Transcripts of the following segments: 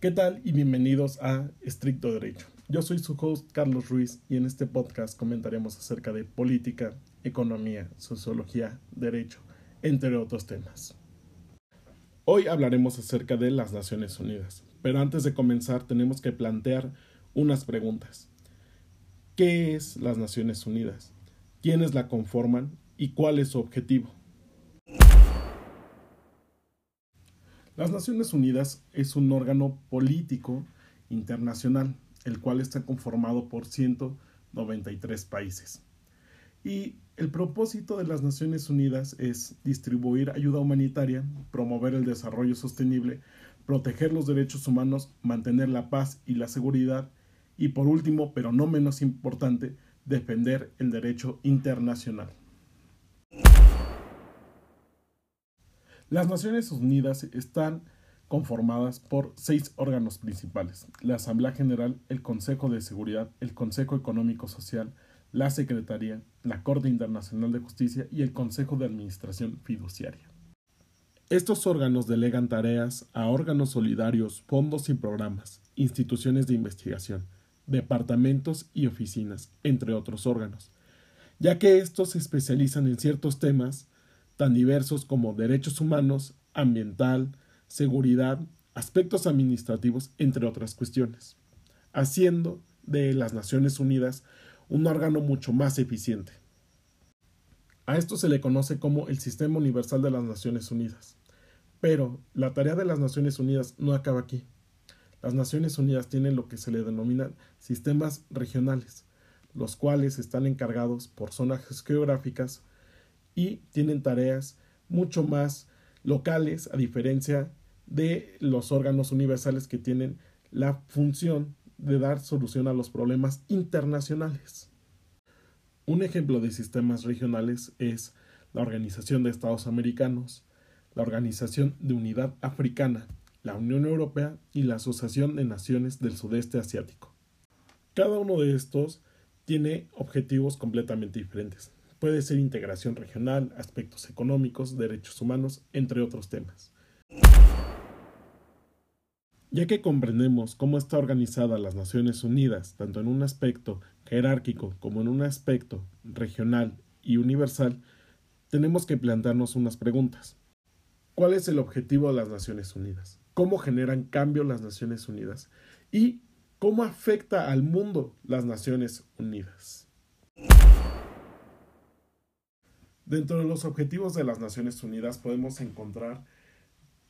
¿Qué tal y bienvenidos a Estricto Derecho? Yo soy su host Carlos Ruiz y en este podcast comentaremos acerca de política, economía, sociología, derecho, entre otros temas. Hoy hablaremos acerca de las Naciones Unidas, pero antes de comenzar tenemos que plantear unas preguntas. ¿Qué es las Naciones Unidas? ¿Quiénes la conforman? ¿Y cuál es su objetivo? Las Naciones Unidas es un órgano político internacional, el cual está conformado por 193 países. Y el propósito de las Naciones Unidas es distribuir ayuda humanitaria, promover el desarrollo sostenible, proteger los derechos humanos, mantener la paz y la seguridad y por último, pero no menos importante, defender el derecho internacional. Las Naciones Unidas están conformadas por seis órganos principales, la Asamblea General, el Consejo de Seguridad, el Consejo Económico Social, la Secretaría, la Corte Internacional de Justicia y el Consejo de Administración Fiduciaria. Estos órganos delegan tareas a órganos solidarios, fondos y programas, instituciones de investigación, departamentos y oficinas, entre otros órganos, ya que estos se especializan en ciertos temas tan diversos como derechos humanos, ambiental, seguridad, aspectos administrativos, entre otras cuestiones, haciendo de las Naciones Unidas un órgano mucho más eficiente. A esto se le conoce como el Sistema Universal de las Naciones Unidas. Pero la tarea de las Naciones Unidas no acaba aquí. Las Naciones Unidas tienen lo que se le denominan sistemas regionales, los cuales están encargados por zonas geográficas y tienen tareas mucho más locales a diferencia de los órganos universales que tienen la función de dar solución a los problemas internacionales. Un ejemplo de sistemas regionales es la Organización de Estados Americanos, la Organización de Unidad Africana, la Unión Europea y la Asociación de Naciones del Sudeste Asiático. Cada uno de estos tiene objetivos completamente diferentes. Puede ser integración regional, aspectos económicos, derechos humanos, entre otros temas. Ya que comprendemos cómo está organizada las Naciones Unidas, tanto en un aspecto jerárquico como en un aspecto regional y universal, tenemos que plantearnos unas preguntas. ¿Cuál es el objetivo de las Naciones Unidas? ¿Cómo generan cambio las Naciones Unidas? ¿Y cómo afecta al mundo las Naciones Unidas? Dentro de los objetivos de las Naciones Unidas podemos encontrar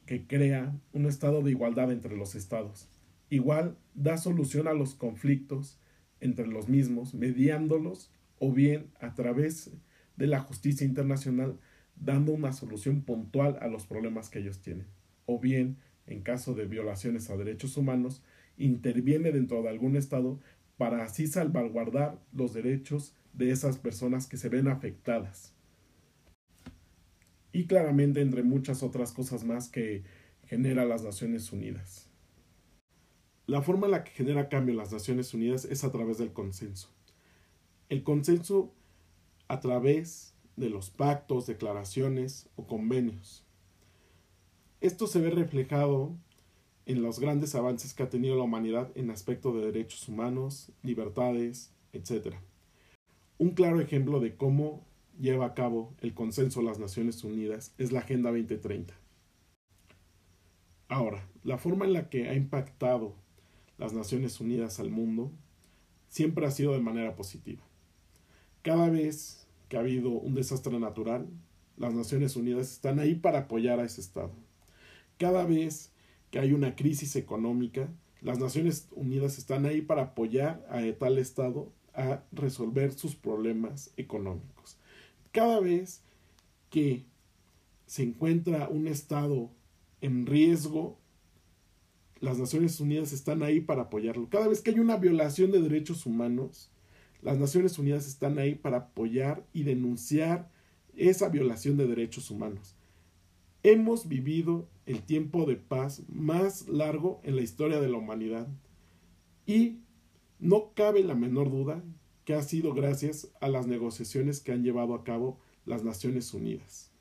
que crea un estado de igualdad entre los estados. Igual da solución a los conflictos entre los mismos, mediándolos o bien a través de la justicia internacional, dando una solución puntual a los problemas que ellos tienen. O bien, en caso de violaciones a derechos humanos, interviene dentro de algún estado para así salvaguardar los derechos de esas personas que se ven afectadas y claramente entre muchas otras cosas más que genera las Naciones Unidas. La forma en la que genera cambio las Naciones Unidas es a través del consenso. El consenso a través de los pactos, declaraciones o convenios. Esto se ve reflejado en los grandes avances que ha tenido la humanidad en aspecto de derechos humanos, libertades, etc. Un claro ejemplo de cómo lleva a cabo el consenso de las Naciones Unidas es la Agenda 2030. Ahora, la forma en la que ha impactado las Naciones Unidas al mundo siempre ha sido de manera positiva. Cada vez que ha habido un desastre natural, las Naciones Unidas están ahí para apoyar a ese Estado. Cada vez que hay una crisis económica, las Naciones Unidas están ahí para apoyar a tal Estado a resolver sus problemas económicos. Cada vez que se encuentra un Estado en riesgo, las Naciones Unidas están ahí para apoyarlo. Cada vez que hay una violación de derechos humanos, las Naciones Unidas están ahí para apoyar y denunciar esa violación de derechos humanos. Hemos vivido el tiempo de paz más largo en la historia de la humanidad y no cabe la menor duda que ha sido gracias a las negociaciones que han llevado a cabo las Naciones Unidas.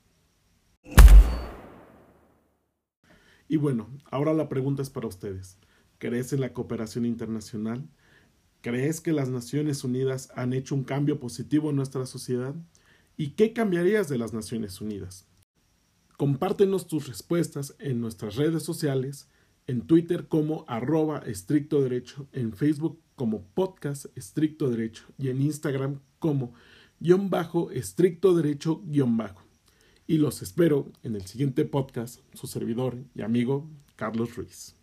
Y bueno, ahora la pregunta es para ustedes. ¿Crees en la cooperación internacional? ¿Crees que las Naciones Unidas han hecho un cambio positivo en nuestra sociedad? ¿Y qué cambiarías de las Naciones Unidas? Compártenos tus respuestas en nuestras redes sociales, en Twitter como arroba estricto derecho, en Facebook como podcast estricto derecho y en Instagram como guion bajo estricto derecho guion bajo. Y los espero en el siguiente podcast, su servidor y amigo Carlos Ruiz.